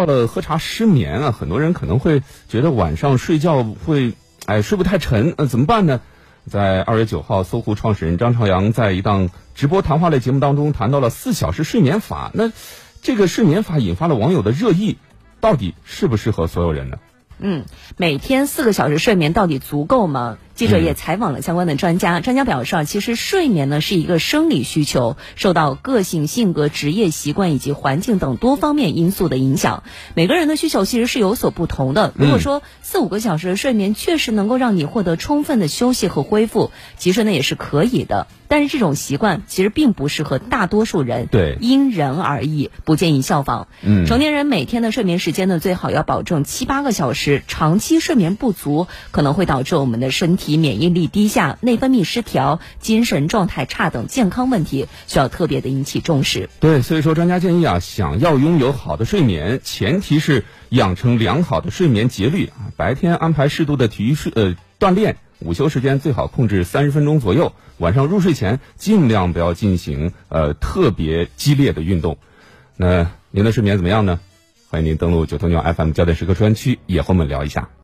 到了喝茶失眠啊，很多人可能会觉得晚上睡觉会哎睡不太沉，呃怎么办呢？在二月九号，搜狐创始人张朝阳在一档直播谈话类节目当中谈到了四小时睡眠法。那这个睡眠法引发了网友的热议，到底适不适合所有人呢？嗯，每天四个小时睡眠到底足够吗？记者也采访了相关的专家，专家表示啊，其实睡眠呢是一个生理需求，受到个性、性格、职业习惯以及环境等多方面因素的影响。每个人的需求其实是有所不同的。如果说四五个小时的睡眠确实能够让你获得充分的休息和恢复，其实呢也是可以的。但是这种习惯其实并不适合大多数人，对，因人而异，不建议效仿。嗯，成年人每天的睡眠时间呢，最好要保证七八个小时，长期睡眠不足可能会导致我们的身体。以免疫力低下、内分泌失调、精神状态差等健康问题，需要特别的引起重视。对，所以说专家建议啊，想要拥有好的睡眠，前提是养成良好的睡眠节律啊。白天安排适度的体育睡呃锻炼，午休时间最好控制三十分钟左右。晚上入睡前尽量不要进行呃特别激烈的运动。那您的睡眠怎么样呢？欢迎您登录九头鸟 FM 焦点时刻专区，也和我们聊一下。